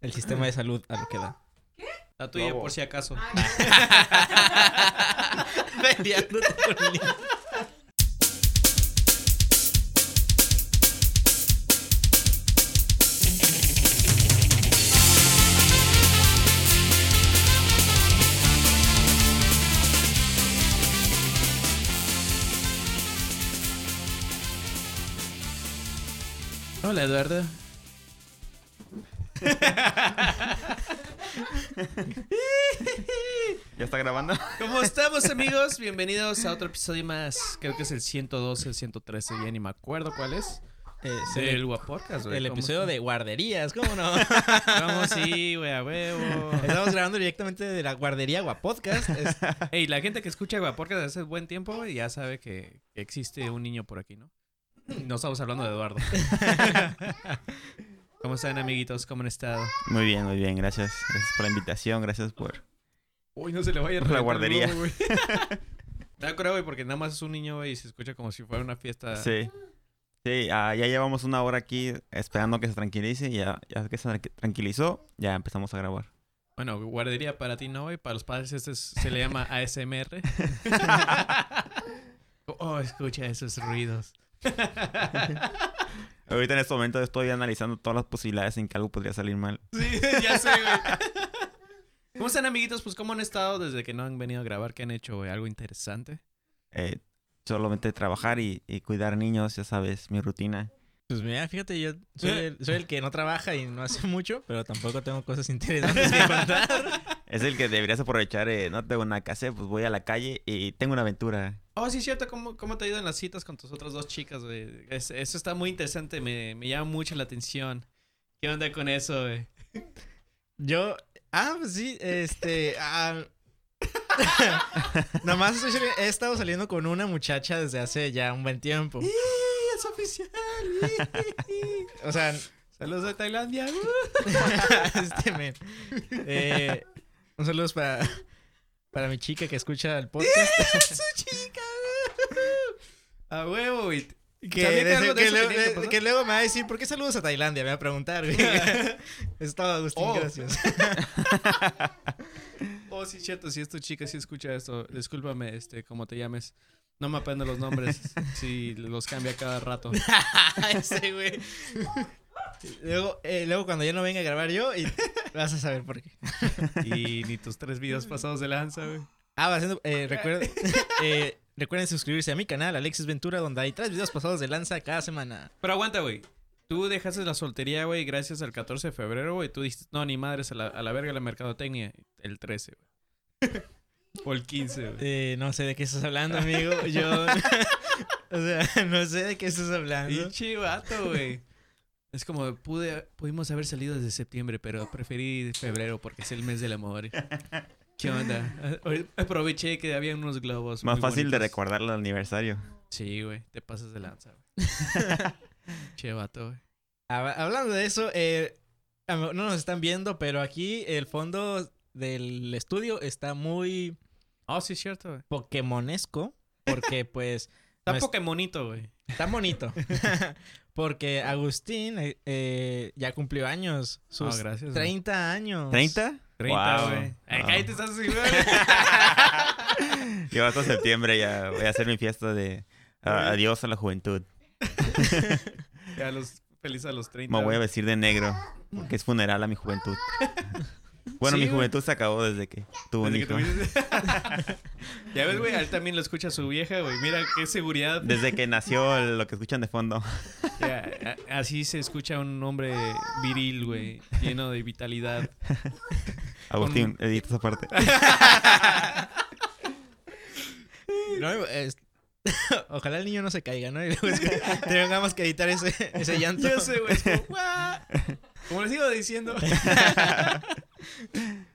El sistema de salud a lo que da. La tuya, por si acaso. Peleándote con el niño. Hola, Eduardo. ¿Ya está grabando? ¿Cómo estamos, amigos? Bienvenidos a otro episodio más. Creo que es el 112, el 113, ya ni me acuerdo cuál es. Del el, Guapodcast, güey. el ¿Cómo episodio está? de guarderías, ¿cómo no? ¿Cómo sí, güey? A huevo. Estamos grabando directamente de la guardería Guapodcast. Es- Ey, la gente que escucha Guapodcast hace buen tiempo, güey, ya sabe que que existe un niño por aquí, ¿no? No estamos hablando de Eduardo. ¿Cómo están, amiguitos? ¿Cómo han estado? Muy bien, muy bien, gracias. Gracias por la invitación, gracias por... Uy, no se le vaya a La guardería. Me acuerdo, güey, porque nada más es un niño, güey, y se escucha como si fuera una fiesta. Sí. Sí, ah, ya llevamos una hora aquí esperando que se tranquilice y ya, ya que se tranqui- tranquilizó, ya empezamos a grabar. Bueno, guardería para ti no, güey. Para los padres este es- se le llama ASMR. oh, escucha esos ruidos. Ahorita en este momento estoy analizando todas las posibilidades en que algo podría salir mal. Sí, ya sé, güey. ¿Cómo están, amiguitos? Pues, ¿cómo han estado desde que no han venido a grabar? ¿Qué han hecho, güey? ¿Algo interesante? Eh, solamente trabajar y, y cuidar niños, ya sabes, mi rutina. Pues mira, fíjate, yo soy el, soy el que no trabaja y no hace mucho, pero tampoco tengo cosas interesantes que contar. Es el que deberías aprovechar, eh, no tengo nada que hacer, pues voy a la calle y tengo una aventura. Oh, sí, cierto. ¿Cómo, cómo te ha ido en las citas con tus otras dos chicas, güey? Es- eso está muy interesante. Me, me llama mucho la atención. ¿Qué onda con eso, güey? Yo, ah, pues sí, este, ah, nomás estoy he estado saliendo con una muchacha desde hace ya un buen tiempo. ¡Es oficial! O sea, Saludos de Tailandia. este men. Eh, un saludo para, para mi chica que escucha el podcast. ¡Su chica! A huevo, güey. Que, ¿Sabía que desde- algo de que eso luego, tenía que eh, que luego me va a decir, ¿por qué saludos a Tailandia? Me va a preguntar, güey. Estaba Agustín, Oh. gracias. Oh, sí, cierto. Si es tu chica, si escucha esto, discúlpame, este, como te llames. No me aprendo los nombres. Si los cambia cada rato. Ese, güey. Luego, eh, luego cuando ya no venga a grabar yo, y vas a saber por qué. Y ni tus tres videos pasados de lanza, güey. Ah, va haciendo, eh, recuerden, eh, recuerden suscribirse a mi canal, Alexis Ventura, donde hay tres videos pasados de lanza cada semana. Pero aguanta, güey. Tú dejaste la soltería, güey, gracias al 14 de febrero, güey. Tú dijiste, no, ni madres, a la, a la verga la mercadotecnia. El 13, güey. O el 15, güey. Eh, no sé de qué estás hablando, amigo. Yo, o sea, no sé de qué estás hablando. Pinche vato, güey. Es como, pude, pudimos haber salido desde septiembre, pero preferí febrero porque es el mes del amor. ¿Qué onda? Aproveché que había unos globos. Más muy fácil de recordar el aniversario. Sí, güey, te pasas de lanza, güey. che, vato, güey. Hab- Hablando de eso, eh, no nos están viendo, pero aquí el fondo del estudio está muy Oh, sí, es cierto, güey. pokémonesco. Porque, pues, Está No es- Pokémonito, güey. Está bonito. porque Agustín eh, eh, ya cumplió años. Sus Oh, gracias, güey. 30 años. ¿30? 30, Wow. güey. Wow. cállate, estás así, güey. Yo hasta septiembre ya voy a hacer mi fiesta de ah, adiós a la juventud. Ya, los, feliz a los 30. Me voy a güey. vestir de negro, porque es funeral a mi juventud. Bueno, Sí, mi güey. juventud se acabó desde que tuve un hijo. ya ves, güey, a él también lo escucha su vieja, güey. Mira qué seguridad. Desde que nació lo que escuchan de fondo. Ya, así se escucha un hombre viril, güey, lleno de vitalidad. Agustín, edita esa parte. No, es- Ojalá el niño no se caiga, ¿no? Y luego es que tengamos que editar ese, ese llanto. Yo sé, güey. como. Como les sigo diciendo.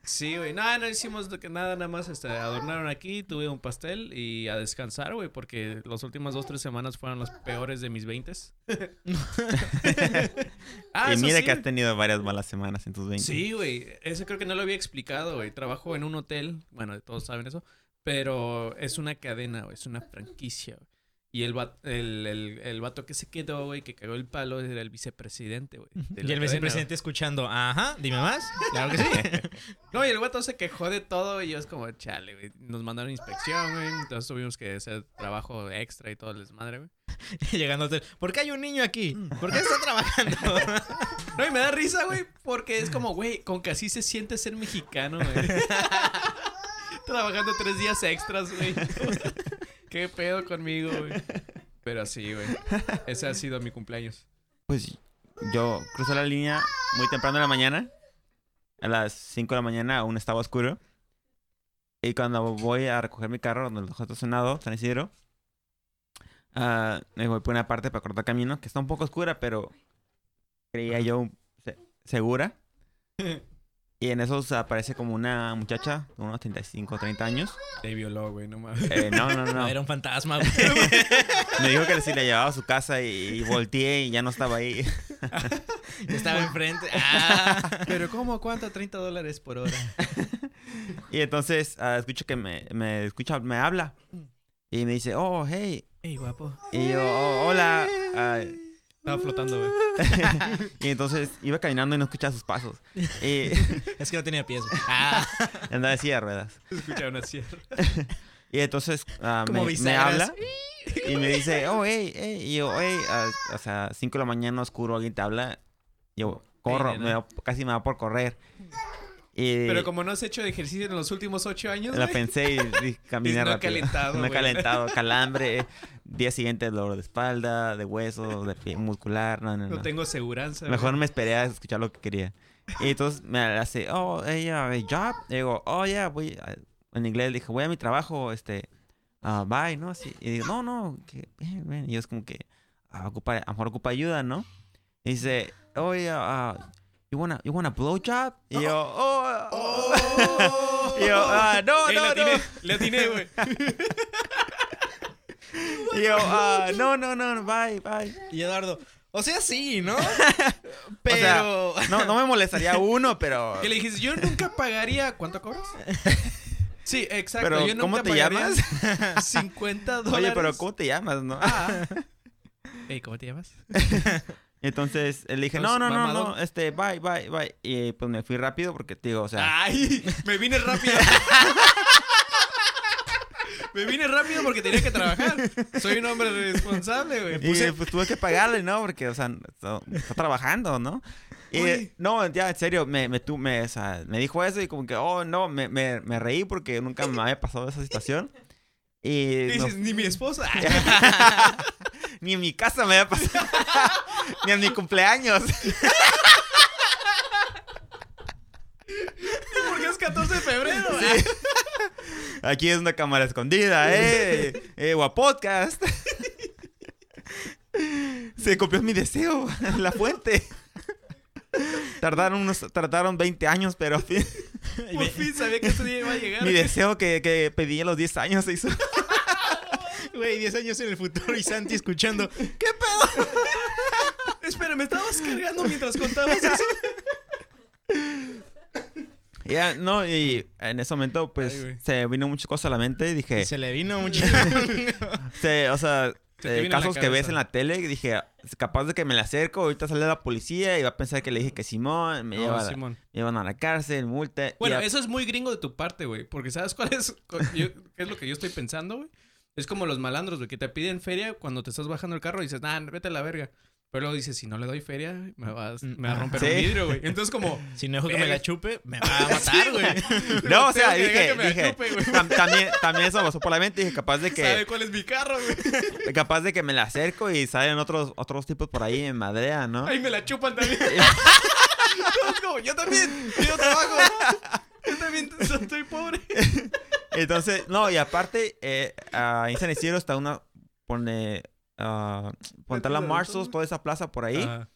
Sí, güey. No, no hicimos nada, nada más este, adornaron aquí, tuve un pastel y a descansar, güey, porque las últimas dos, tres semanas fueron las peores de mis veintes. Ah, y mira sí, que has tenido varias malas semanas en tus 20. Sí, güey. Eso creo que no lo había explicado, güey. Trabajo en un hotel. Bueno, todos saben eso. Pero es una cadena, güey. Es una franquicia, güey. Y el, va- el, el, el vato que se quedó, güey, que cagó el palo, era el vicepresidente, güey. Y el cadena, vicepresidente escuchando, ajá, dime más. Claro que sí. No, y el vato se quejó de todo y yo es como, chale, güey. Nos mandaron inspección, güey. Entonces tuvimos que hacer trabajo extra y todo el desmadre, güey. Llegando al hotel, ¿por qué hay un niño aquí? ¿Por qué está trabajando? No, y me da risa, güey, porque es como, güey, con que así se siente ser mexicano, güey. Trabajando tres días extras, güey. Qué pedo conmigo, güey. Pero sí, güey. Ese ha sido mi cumpleaños. Pues yo crucé la línea muy temprano en la mañana. A las 5 de la mañana aún estaba oscuro. Y cuando voy a recoger mi carro donde lo dejó estacionado, San Isidro, ah, me voy por una parte para cortar camino, que está un poco oscura, pero creía yo se- segura. Y en eso se aparece como una muchacha de unos 35, 30 años. Te violó, güey, no mames. Eh, no, no, no. No, era un fantasma, güey. Me dijo que si la llevaba a su casa y, y volteé y ya no estaba ahí. Estaba enfrente. Ah. Pero ¿cómo? ¿Cuánto? 30 dólares por hora. Y entonces ah, escucho que me, me escucha, me habla. Y me dice, oh, hey. Ey, guapo. Y yo, "Oh, hola. Ah, Estaba flotando, güey. y entonces iba caminando y no escuchaba sus pasos. Y Es que no tenía pies. Ah. andaba de silla de ruedas. Escuchaba una sierra. Y entonces ah, me, habla y me dice, oh, hey, hey. Y yo, hey, ah, o sea, 5 de la mañana oscuro, alguien te habla. Yo corro, me va- casi me va por correr. Y Pero como no has hecho ejercicio en los últimos ocho años, la güey. pensé y, y caminé no rápido. calentado, No he calentado, calambre. Día siguiente dolor de espalda, de huesos, de pie muscular. No, no, No no. tengo seguranza. Mejor güey. me esperé a escuchar lo que quería. Y entonces me hace, oh, ella, job. Y digo, oh, ya, voy. a-". En inglés dije, voy a mi trabajo, este, ah, bye, ¿no? Así. Y digo, no, no, que. Y es como que, ah, ocupa, a lo mejor ocupa ayuda, ¿no? Y dice, oh, yeah, ah, you wanna, you wanna blow job? Y yo, oh, oh. Y yo, ah, no, Ey, no, le atiné, güey. Y yo, ah, no, no, no, bye, bye. Y Eduardo, o sea, sí, ¿no? O Pero. sea, no, no me molestaría uno, pero... Que le dijiste, yo nunca pagaría. ¿Cuánto cobras? Sí, exacto. Pero, yo nunca ¿cómo te llamas? 50 dólares. Oye, pero ¿cómo te llamas, no? Ah. Ey, ¿cómo te llamas? Entonces le dije, no, no, no, no, este, bye, bye, bye. Y pues me fui rápido porque, te digo, o sea, Ay, me vine rápido. me vine rápido porque tenía que trabajar. Soy un hombre responsable, güey. y pues tuve que pagarle, ¿no? Porque, o sea, está, está trabajando, ¿no? Y, no, ya, en serio, me, me, tu- me, o sea, me dijo eso y como que, oh, no, me, me, me reí porque nunca me había pasado esa situación. Y Y no- dices, ni mi esposa. ni en mi casa me había pasado, ni en mi cumpleaños. porque es 14 de febrero. Aquí es una cámara escondida, ¿eh? eh Guapodcast. Se copió mi deseo, la fuente. Tardaron unos, tardaron 20 años, pero fin- Por fin sabía que ese día iba a llegar. mi deseo que, que pedí a los 10 años se hizo. Güey, 10 años en el futuro y Santi escuchando. Espera, ¿me estabas cargando mientras contabas eso? Ya, no, y en ese momento, pues, Ay, se vino muchas cosas a la mente y dije, Se le vino mucho. se- o sea, eh, casos que ves en la tele, y dije, capaz de que me le acerco, ahorita sale la policía y va a pensar que le dije que Simón, me, No, lleva, Simón. me llevan a la cárcel, multa. Bueno, a- eso es muy gringo de tu parte, güey. Porque ¿sabes cuál es? yo- ¿Qué es lo que yo estoy pensando, güey? Es como los malandros, güey, que te piden feria cuando te estás bajando el carro y dices, nah, vete a la verga. Pero luego dices, si no le doy feria, me, vas, me va a romper Sí. un vidrio, güey. Entonces, como, Si no dejo que me la chupe, me va a matar, güey. No, o sea, dije, que me la dije, chupe, tam- también, también eso pasó por la mente, dije, capaz de ¿sabe que, cuál es mi carro, güey? capaz de que me la acerco y salen otros, otros tipos por ahí en madrea, ¿no? Ahí me la chupan también. Yo también, yo trabajo. Yo también estoy pobre. Entonces, no, y aparte, eh, ahí en San Isidro está una, pone, ah, está la de Marshalls, toda esa plaza por ahí, Ah,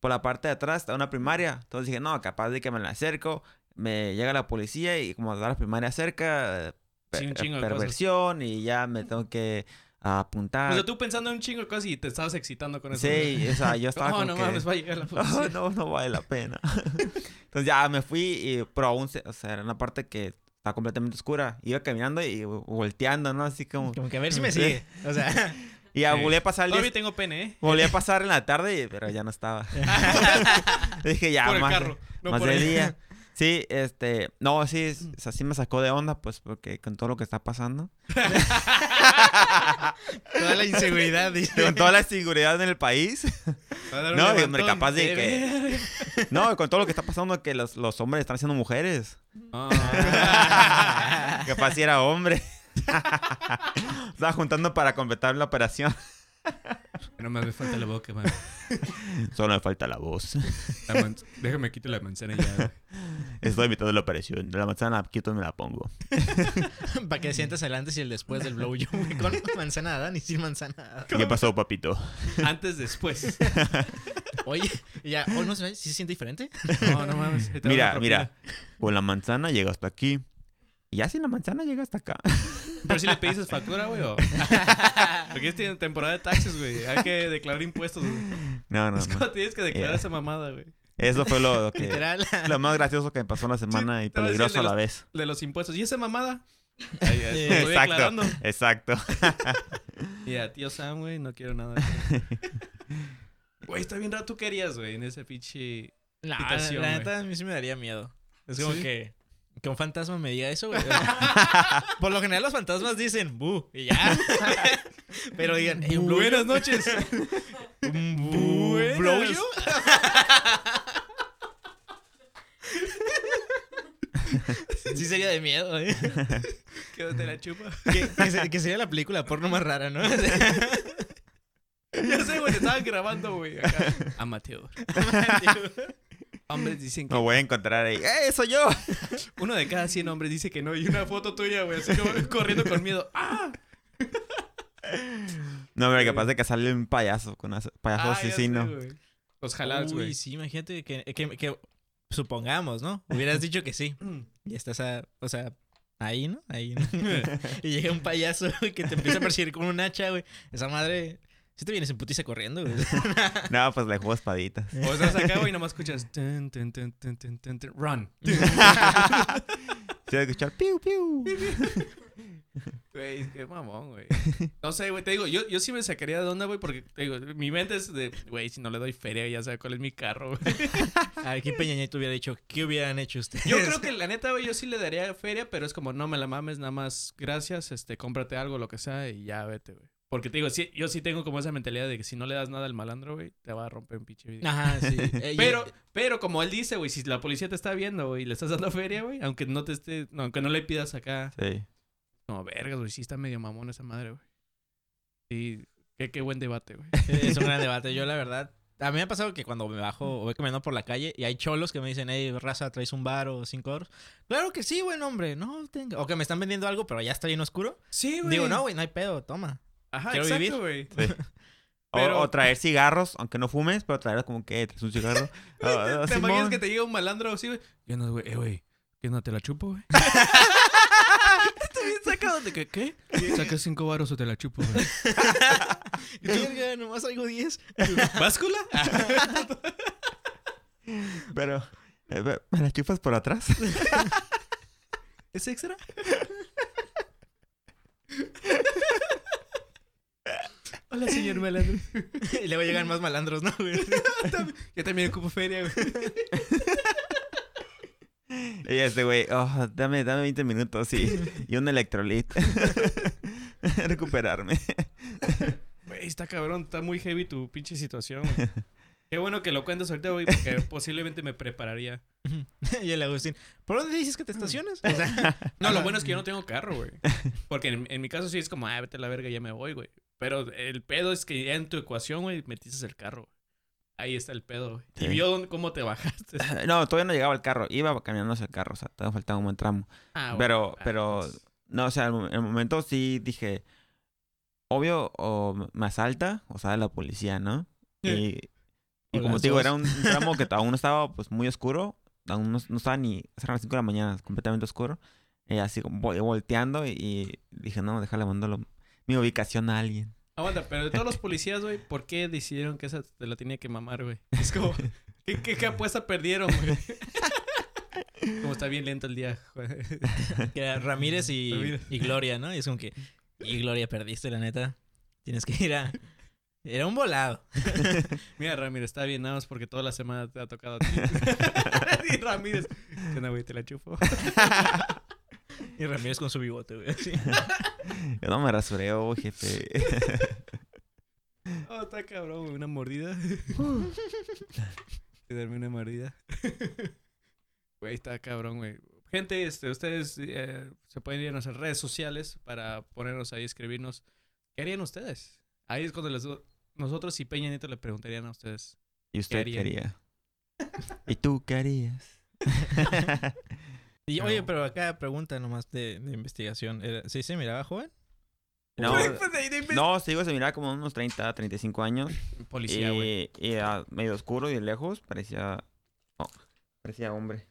por la parte de atrás está una primaria. Entonces dije, no, capaz de que me la acerco, me llega la policía y como está la primaria cerca, Sí, un per- chingo de cosas. perversión y ya me tengo que apuntar. O sea, tú pensando en un chingo de cosas y te estabas excitando con eso. Sí, o sea, yo estaba No, como no que... mames, va a llegar la policía. Oh, no, no vale la pena. Entonces ya me fui, y, pero aún, se- o sea, era una parte que estaba completamente oscura. Iba caminando y volteando, ¿no? Así como... Como que a ver si me sigue. O sea, Y ya Sí. volví a pasar el día... Todavía tengo pene, ¿eh? Volví a pasar en la tarde, pero ya no estaba. Dije, ya, por el más, carro. No más por de día. Sí, este... No, sí, es- o sea, sí me sacó de onda, pues, porque con todo lo que está pasando. toda la inseguridad, dice. Con toda la inseguridad en el país. A No, hombre, capaz de que... No, con todo lo que está pasando, que los, los hombres están siendo mujeres. Ah. Capaz si era hombre. Estaba juntando para completar la operación. No me falta la boca, man. Solo me falta la voz. La Déjame quito la manzana ya. güey. Estoy a de la operación. La manzana quito y me la pongo. Para que sientas el antes y el después del blow güey, Con manzana Adán y sin manzana Adán. ¿Qué pasó, papito? Antes, después. Oye, ya, ¿hoy no se, ¿sí se siente diferente? No, no mames. Mira, mira. Con la manzana llega hasta aquí. Y ya sin la manzana llega hasta acá. Pero si le pediste factura, güey. o- Porque es tiene temporada de taxes, güey. Hay que declarar impuestos, güey. No, no, Es no. como tienes que declarar Ya. esa mamada, güey. Eso fue lo, lo que... Literal. Lo más gracioso que me pasó en la semana y a peligroso a la los- vez. De los impuestos. ¿Y esa mamada? Ahí, ahí, Eh, lo estoy Exacto. Exacto. Mira, tío Sam, güey, no quiero nada. Güey, está bien raro. ¿Tú querías, güey, en ese pinche... La, la neta, a mí sí me daría miedo. Es como ¿Sí? que, que un fantasma me diga eso, güey. Por lo general, los fantasmas dicen bu y ya. Pero digan, "Ey, un blow Buenas noches. ¿Un Buenas. blow you?" Sí sería de miedo, ¿eh? que te la chupa. Que, que se- que sería la película porno más rara, ¿no? Ya sé, güey, te estaban grabando, güey. acá. Amateur. Hombres dicen que... Me voy a encontrar ahí. ¡Eh, soy yo! Uno de cada 100 hombres dice que no. Y una foto tuya, güey, así como corriendo con miedo. ¡Ah! No, pero capaz de que sale un payaso con payaso Ah, sé, asesino. güey. Los jalados, Uy, güey. sí, imagínate que, que, que- supongamos, ¿no? Hubieras dicho que sí. Y estás, a, o sea, ahí, ¿no? Ahí, ¿no? y llega un payaso que te empieza a perseguir con un hacha, güey. Esa madre, si te vienes en putiza corriendo, güey. No, pues le juego espaditas. O estás acá, güey, y nomás escuchas... Run. Se va a escuchar piu, piu. Güey, qué mamón, güey. No sé, güey, te digo, yo, yo sí me sacaría de onda, güey, porque te digo, mi mente es de, güey, si no le doy feria, ya sabe cuál es mi carro, güey. Aquí Peña Nieto hubiera dicho, ¿qué hubieran hecho ustedes? Yo creo que la neta, güey, yo sí le daría feria, pero es como, no me la mames, nada más, gracias, este, cómprate algo, lo que sea, y ya vete, güey. Porque te digo, sí, yo sí tengo como esa mentalidad de que si no le das nada al malandro, güey, te va a romper un pinche video. Ajá, sí. Eh, Pero, pero como él dice, güey, si la policía te está viendo, güey, y le estás dando feria, güey, aunque no te esté, no, aunque no le pidas acá, Sí. no, vergas, güey, sí está medio mamón esa madre, güey. Sí, qué, qué buen debate, güey. Es un gran debate. Yo, la verdad, a mí me ha pasado que cuando me bajo o voy caminando por la calle y hay cholos que me dicen, hey, raza, ¿traes un bar o cinco euros? Claro que sí, buen hombre, no tengo. O que me están vendiendo algo, pero ya está bien oscuro. Sí, Digo, no, güey, no hay pedo, toma. Ajá, quiero exacto, güey. Sí. O, Pero- o traer cigarros, aunque no fumes, pero traer como que traes un cigarro. Ah, ¿Te imaginas que te llega un malandro así, güey? ¿Qué onda, güey? Eh, güey, ¿qué onda, te la chupo, güey? Estoy bien sacado de que, ¿qué? Sacas cinco varos o te la chupo, güey. Verga, nomás traigo 10. ¿Báscula? Pero, eh, ¿me la chupas por atrás? ¿Es extra? Hola, señor malandro. y luego llegan más malandros, ¿no, güey? Yo también ocupo feria, güey. Y este güey, oh, dame, dame 20 minutos y, y un electrolit. Recuperarme. Güey, está cabrón, está muy heavy tu pinche situación, güey. Qué bueno que lo cuentas ahorita, güey, porque posiblemente me prepararía. y el Agustín, ¿por dónde dices que te estacionas? O sea, No, lo bueno es que yo no tengo carro, güey. Porque en, en mi caso sí es como, ah, vete a la verga, ya me voy, güey. Pero el pedo es que ya en tu ecuación, güey, metiste el carro. Ahí está el pedo, güey. Sí. Y vio dónde- cómo te bajaste. No, todavía no llegaba al carro. Iba caminando hacia el carro, o sea, todavía faltaba un buen tramo. Ah, bueno. Pero, Ah, pero, pues, no, o sea, en el momento sí dije, obvio, o me asalta o sale la policía, ¿no? Y, como te digo, era un tramo que aún estaba pues muy oscuro, aún no, no estaba ni, eran las 5 de la mañana, completamente oscuro. Y así voy volteando y, y dije, no, déjale mandarlo mi ubicación a alguien. Aguanta, pero de todos los policías, güey, ¿por qué decidieron que esa te la tenía que mamar, güey? Es como, ¿qué, qué, qué apuesta perdieron, güey? Como está bien lento el día. Que era Ramírez y, Ramírez. y Gloria, ¿no? Y es como que, y Gloria, perdiste, la neta. Tienes que ir a... Era un volado. Mira, Ramírez, está bien, nada más porque toda la semana te ha tocado a ti. y Ramírez, ¿qué onda, güey? Te la chupo. Y Ramírez con su bigote, güey. Yo no me rasureo, jefe. Oh, está cabrón, güey. Una mordida. Y darme una mordida. Güey, está cabrón, güey. Gente, este, ustedes eh, se pueden ir a nuestras redes sociales para ponernos ahí, escribirnos. ¿Qué harían ustedes? Ahí es cuando les, nosotros y Peña Nieto le preguntarían a ustedes. ¿Y usted harían? quería? ¿Y tú qué harías? Y, No. oye, pero acá pregunta nomás de, de investigación. ¿Sí se miraba joven? No, pues, de- no, sigo se miraba como unos 30, 35 años. Policía, güey. y, y era medio oscuro y de lejos parecía... oh, parecía hombre.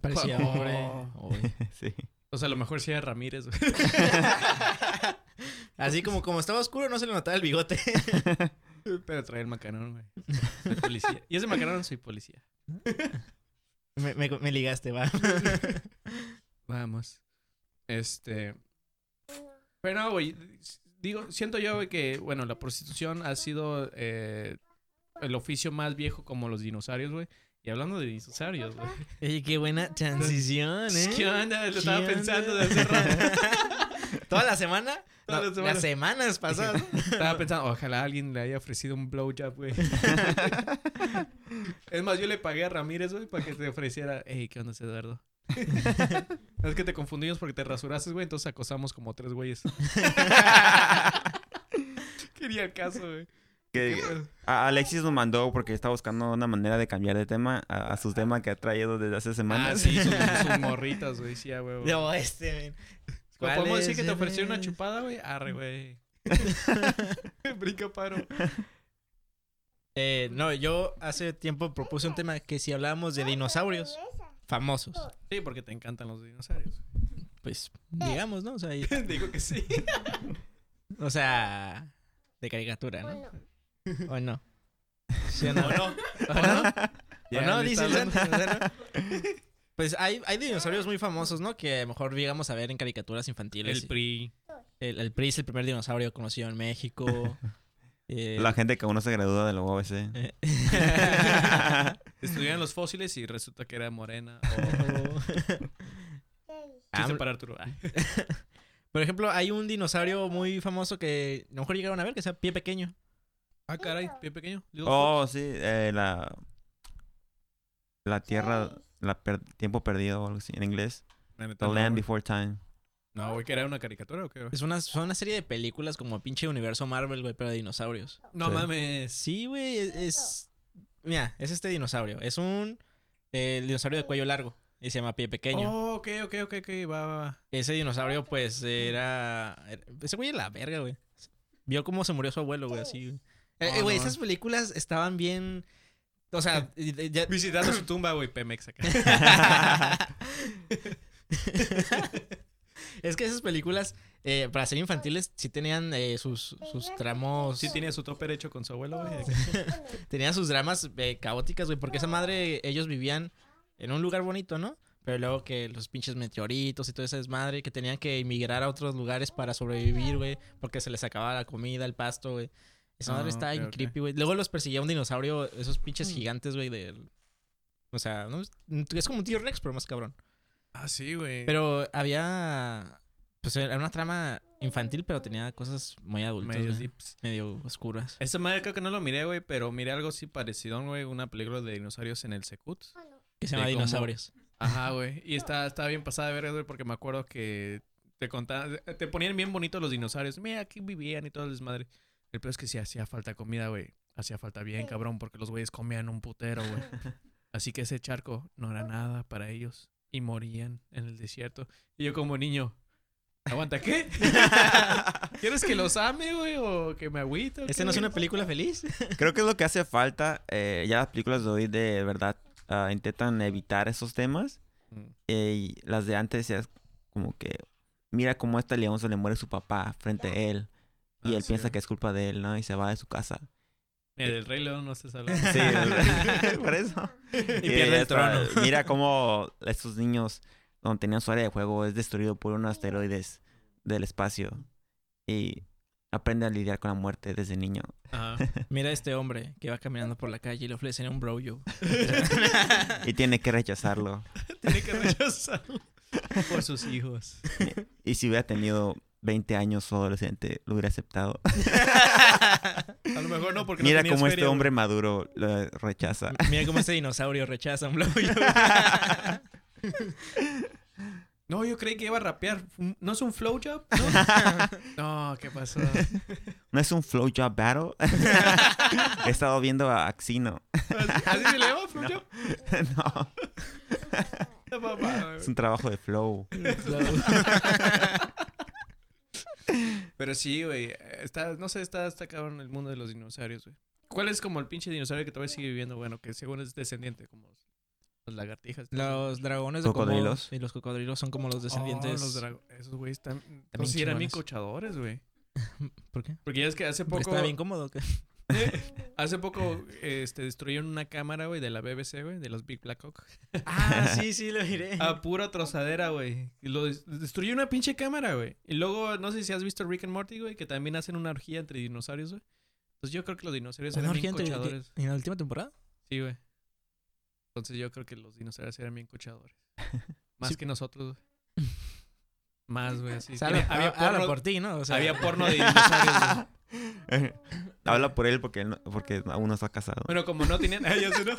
Parecía Oh. hombre. Sí. O sea, a lo mejor sí era Ramírez, güey. Así como, como estaba oscuro, no se le notaba el bigote. Pero trae el macarón, güey. Soy policía. Y ese macarón soy policía. Me, me- me ligaste, va. Vamos. Este. Pero no, güey. Digo, siento yo, güey, que, bueno, la prostitución ha sido eh, el oficio más viejo como los dinosaurios, güey. Y hablando de dinosaurios, güey. Oye, qué buena transición, ¿eh? ¿Qué onda? Lo ¿Qué estaba onda? pensando de hace rato. ¿Toda la semana? Toda No, la semana. Las semanas pasadas. Estaba pensando, ojalá alguien le haya ofrecido un blowjob, güey. es más, yo le pagué a Ramírez, güey, para que te ofreciera. Ey, ¿qué onda, Eduardo? es que te confundimos porque te rasuraste, güey, entonces acosamos como tres güeyes. Quería el caso, güey. Que- Alexis nos mandó porque está buscando una manera de cambiar de tema a, a sus temas que ha traído desde hace Ah, semanas. sí, sus, sus morritas, güey, sí, a huevo. No, este, men. ¿Cuál ¿Podemos decir que te ofreció una chupada, güey? Arre, güey. Brinca paro. Eh, no, yo hace tiempo propuse un tema que si hablábamos de dinosaurios famosos, Sí, porque te encantan los dinosaurios. pues digamos, ¿no? O sea, Digo que sí. o sea de caricatura, ¿no? ¿O no? ¿Sí o no? ¿O no? ¿O no? ¿O no? o ¿no? Pues hay, hay dinosaurios muy famosos, ¿no? Que a lo mejor llegamos a ver en caricaturas infantiles. El PRI. El, el PRI es el primer dinosaurio conocido en México. Eh, La gente que aún no se gradúa de la UABC. eh, Estudiaron los fósiles y resulta que era morena. O... Ah, Chiste para Arturo. Por ejemplo, hay un dinosaurio muy famoso que a lo mejor llegaron a ver, que sea pie pequeño. Ah, caray, pie pequeño. Little Oh, sí, eh, la... La tierra, la per- tiempo perdido o algo así en inglés. The Land. Before Time. No, güey, que era una caricatura o qué, güey? Es una, son una serie de películas como pinche universo Marvel, güey, pero de dinosaurios. No Sí. mames. Sí, güey, es, es- Mira, es este dinosaurio. Es un eh, el dinosaurio de cuello largo. Y se llama pie pequeño. Oh, ok, ok, ok, ok. Va, va, va. Ese dinosaurio, pues, era... era- Ese güey es la verga, güey. Vio cómo se murió su abuelo, güey, así. güey. Eh, Oh, eh, Güey, no. esas películas estaban bien... O sea, ya- Visitando su tumba, güey, Pemex acá. es que esas películas, eh, para ser infantiles, sí tenían eh, sus, sus tramos... Sí tenía su tope hecho con su abuelo, güey. Tenían sus dramas eh, caóticas, güey, porque esa madre, ellos vivían en un lugar bonito, ¿no? Pero luego que los pinches meteoritos y todo ese desmadre, que tenían que emigrar a otros lugares para sobrevivir, güey, porque se les acababa la comida, el pasto, güey. Esa madre Ah, está ok, bien ok. creepy, güey. Luego los perseguía un dinosaurio, esos pinches gigantes, güey, del... O sea, ¿no? es como un tío Rex, pero más cabrón. Ah, sí, güey. Pero había... Pues era una trama infantil, pero tenía cosas muy adultas, Medio dips. medio oscuras. Esa madre creo que no lo miré, güey, pero miré algo así parecido, güey. Una película de dinosaurios en el Secut. Que se llama de Dinosaurios. Ajá, güey. Y está, está bien pasada de ver, güey, porque me acuerdo que te contaban, te ponían bien bonitos los dinosaurios. Mira, aquí vivían y todo el desmadre. El peor es que si hacía falta comida, güey. Hacía falta bien, cabrón, porque los güeyes comían un putero, güey. Así que ese charco no era nada para ellos. Y morían en el desierto. Y yo como niño, aguanta, ¿qué? ¿Quieres que los ame, güey? ¿O que me agüito? ¿Este no es una película feliz? Creo que es lo que hace falta. eh, ya las películas de hoy de verdad ah, intentan evitar esos temas. Mm. eh, y las de antes es como que mira cómo a este león se le muere su papá frente a él. Y Ah, él sí, piensa que es culpa de él, ¿no? Y se va de su casa. El Rey León no se salva. Sí, el- por eso. Y pierde el trono. Mira cómo estos niños, donde tenían su área de juego, es destruido por unos asteroides del espacio. Y aprende a lidiar con la muerte desde niño. Ajá. Mira a este hombre que va caminando por la calle y le ofrecen un bro yo. Y tiene que rechazarlo. Tiene que rechazarlo por sus hijos. Y si hubiera tenido 20 años o adolescente, lo hubiera aceptado. A lo mejor no, porque no Mira cómo este hombre maduro lo rechaza. Mira cómo este dinosaurio rechaza un yo. No, yo creí que iba a rapear. ¿No es un flow job? No, no ¿qué pasó? ¿No es un flow job battle? He estado viendo a Axino. ¿Así se le llama flow job? no, mamada, es un trabajo de flow. Pero sí, güey. Está, no sé, está, está cabrón el mundo de los dinosaurios, güey. ¿Cuál es como el pinche dinosaurio que todavía sigue viviendo? Bueno, que según es descendiente, como los lagartijas. Los dragones Cocodrilos. y los cocodrilos son como los Oh, descendientes. los Esos güeyes están. Sí, eran bien cochadores, güey. ¿Por qué? Porque ya es que hace Porque poco. está bien cómodo. ¿qué? Hace poco este, destruyeron una cámara, güey, de la BBC, güey, de los Big Black Hawk. Ah, sí, sí, lo miré. A pura trozadera, güey. Destruyó una pinche cámara, güey. Y luego, no sé si has visto Rick and Morty, güey, que también hacen una orgía entre dinosaurios, güey. Pues yo creo que los dinosaurios ¿Una eran bien cochadores. ¿En la última temporada? Sí, güey. Entonces yo creo que los dinosaurios eran bien cochadores. Más Sí. que nosotros, güey. Más, güey. O sea, había, porno, por ti, ¿no? O sea, había porno de dinosaurios, güey. Habla por él porque, él no- porque aún no está casado. Bueno, como no. Ah, sé, ¿no?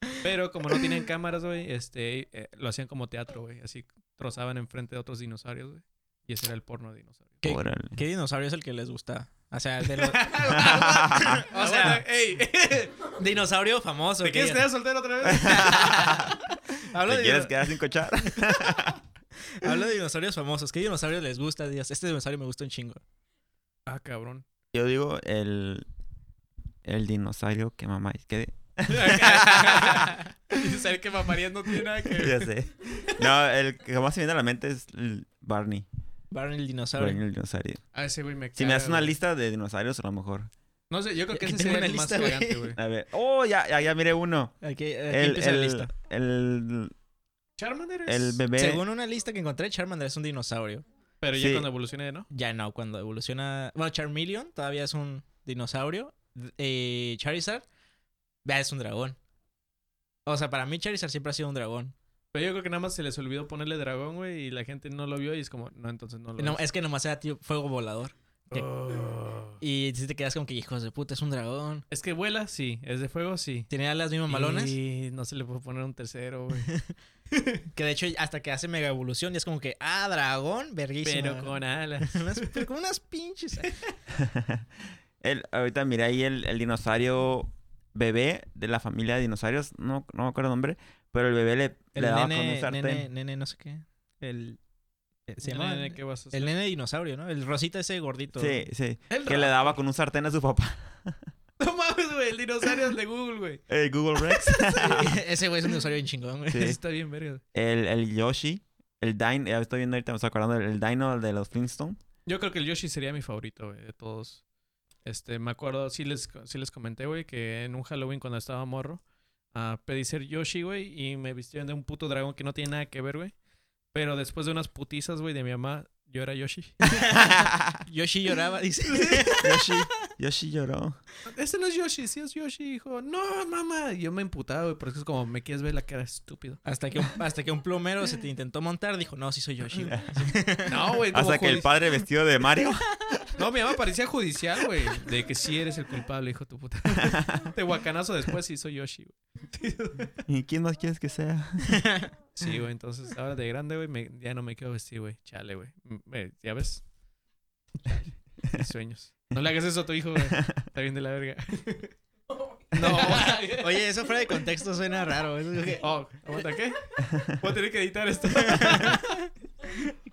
Pero como no tenían cámaras, güey, este, eh, lo hacían como teatro, güey. Así trozaban enfrente de otros dinosaurios, güey. Y ese era el porno de dinosaurios. ¿Qué, Órale. ¿Qué dinosaurio es el que les gusta? O sea, de los... o sea, ey, dinosaurio famoso. ¿te quieres quedar soltero otra vez? Hablo ¿Te de, quieres quedar sin cochar? hablo de dinosaurios famosos. ¿Qué dinosaurio les gusta? Dios, este dinosaurio me gusta un chingo. Ah, cabrón. Yo digo el, el dinosaurio que mamá. ¿Qué? y saber que mamarías no tiene nada que ver. ya sé. No, el que más se viene a la mente es el Barney. Barney el dinosaurio. Barney el dinosaurio. Ah, ese güey me Si me das una güey. lista de dinosaurios, a lo mejor. No sé, yo creo que ese sería el más cagante, güey. A ver. Oh, ya, ya, ya miré uno. Aquí, aquí El, empieza la el, lista. el, Charmander es... el bebé. Según una lista que encontré, Charmander es un dinosaurio. Pero ya Sí. cuando evolucione, ¿no? Ya no, cuando evoluciona... Bueno, Charmeleon todavía es un dinosaurio. Eh, Charizard ya es un dragón. O sea, para mí Charizard siempre ha sido un dragón. Pero yo creo que nada más se les olvidó ponerle dragón, güey, y la gente no lo vio y es como, no, entonces no lo No, es. es que nomás era tío, fuego volador. Oh. Y si te quedas como que hijos de puta, es un dragón. Es que vuela, sí. Es de fuego, sí. Tiene las mismas malones. Y no se le puede poner un tercero, güey. Que de hecho, hasta que hace mega evolución, ya es como que, ah, dragón, verguísima. Pero con alas. Pero con unas pinches. el, ahorita miré ahí el, el dinosaurio bebé de la familia de dinosaurios. No, no me acuerdo el nombre. Pero el bebé le, El le daba con un sartén. nene, nene, no sé qué. El. Eh, Se llama. Nene, ¿qué vas a hacer? El nene dinosaurio, ¿no? El rosita ese gordito. Sí, sí. El Que le daba con un sartén a su papá. No mames, güey. El dinosaurio es de Google, güey. El Google Rex. ese güey es un dinosaurio bien chingón, güey. Sí. Está bien, verga. El, el Yoshi. El Dino. Ya estoy viendo ahorita, me estoy acordando. El Dino de los Flintstones. Yo creo que el Yoshi sería mi favorito, güey, de todos. Este, me acuerdo, sí les, sí les comenté, güey, que en un Halloween cuando estaba morro, ah, pedí ser Yoshi, güey, y me vistieron de un puto dragón que no tiene nada que ver, güey. Pero después de unas putizas, güey, de mi mamá, yo era Yoshi. Yoshi lloraba, dice. Yoshi. Yoshi lloró. Este no es Yoshi, sí es Yoshi, hijo. No, mamá. Y yo me emputaba, güey, porque es como, me quieres ver la cara estúpido. Hasta que, un, hasta que un plomero se te intentó montar, dijo, no, sí soy Yoshi. güey". No, güey, Hasta que el padre vestido de Mario. No, mi mamá parecía judicial, güey. De que sí eres el culpable, hijo de tu puta. De guacanazo después sí soy Yoshi, güey. ¿Y quién más quieres que sea? Sí, güey, entonces ahora de grande, güey, ya no me quiero vestir, güey. Chale, güey. M- eh, ¿Ya ves? Mis sueños. No le hagas eso a tu hijo, güey. Está bien de la verga. No. Oye, eso fuera de contexto suena raro. es como que- Oh, aguanta, ¿qué? Voy a tener que editar esto.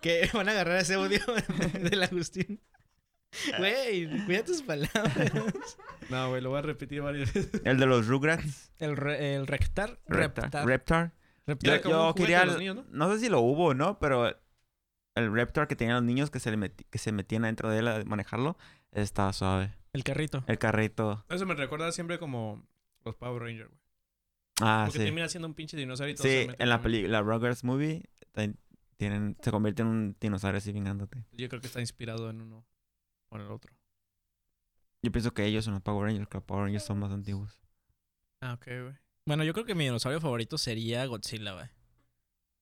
Que van a agarrar ese audio del Agustín. Güey, cuida tus palabras. No, güey, lo voy a repetir varias veces. El de los Rugrats. El, re- el rectar. Reptar. Reptar. Reptar. reptar. Era como un juguete quería. de los niños, ¿no? ¿no? sé si lo hubo o no, pero el Reptar que tenían los niños que se, le meti- que se metían adentro de él a manejarlo estaba suave. El carrito. El carrito. Eso me recuerda siempre como los Power Rangers, güey. Ah, Porque sí. termina siendo un pinche dinosaurio y todo se Sí, en la película Rugrats Movie tienen, se convierte en un dinosaurio así vingándote. Yo creo que está inspirado en uno o en el otro. Yo pienso que ellos son los Power Rangers, que los Power Rangers son más antiguos. Ah, ok, güey. Bueno, yo creo que mi dinosaurio favorito sería Godzilla, güey.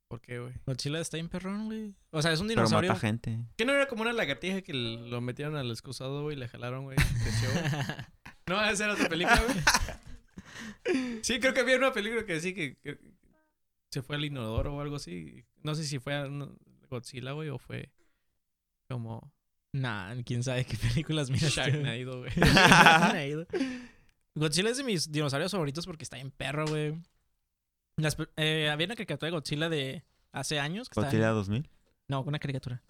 ¿Por qué, güey? Godzilla está bien perrón, güey. O sea, es un Pero dinosaurio. mata gente. ¿Qué no era como una lagartija que lo metieron al excusado, güey, y le jalaron, güey? y creció, güey? No, esa era otra película, güey. Sí, creo que había una película que decía que, que se fue al inodoro o algo así. No sé si fue a Godzilla, güey, o fue como nah, quién sabe qué películas miras. Sharknado, güey. Sharknado. Godzilla es de mis dinosaurios favoritos porque está bien perro, güey. Las eh, había una caricatura de Godzilla de hace años. Que estaba- Godzilla 2000. No, una caricatura.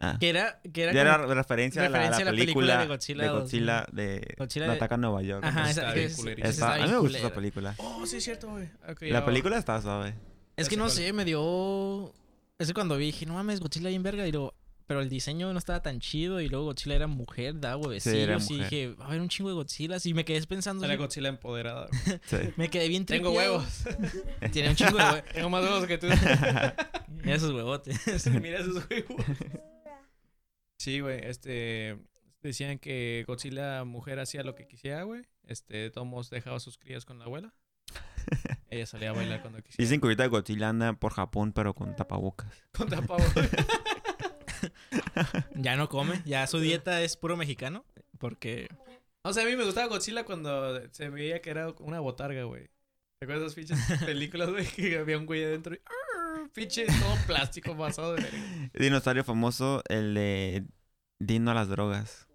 Ah. Que era, que era Ya como- era referencia, a la- referencia la, a la película película, de Godzilla de Godzilla 2000. de, Godzilla de de- Ataca a Nueva York. Ajá, esa, es- culerita. esa Está- está a mí me gusta esa película. Oh, sí, es cierto, güey. La película está suave. Es que no sé sé, me dio. Es que cuando vi, dije, no mames, Godzilla bien verga. Y luego, pero el diseño no estaba tan chido. Y luego Godzilla era mujer, da huevecillos. era y dije, va a haber un chingo de Godzillas. Y me quedé pensando. Era así, Godzilla empoderada. Sí. me quedé bien Tengo tripeado. huevos. Tiene un chingo de huevos. Tengo más huevos que tú. Mira esos huevotes. Mira esos huevos. Sí, güey, este... Decían que Godzilla mujer hacía lo que quisiera, güey. Este, Tomos dejaba a sus crías con la abuela. Ella salía a bailar cuando quisiera. Dicen que ahorita Godzilla anda por Japón, pero con tapabocas. Con tapabocas. Ya no come. Ya su dieta es puro mexicano. Porque. O sea, a mí me gustaba Godzilla cuando se veía que era una botarga, güey. ¿Te acuerdas de esas pinches películas, güey? Que había un güey adentro y... ¡arr! Pinche todo plástico pasado de verga. Dinosaurio famoso, el de Dino a las drogas.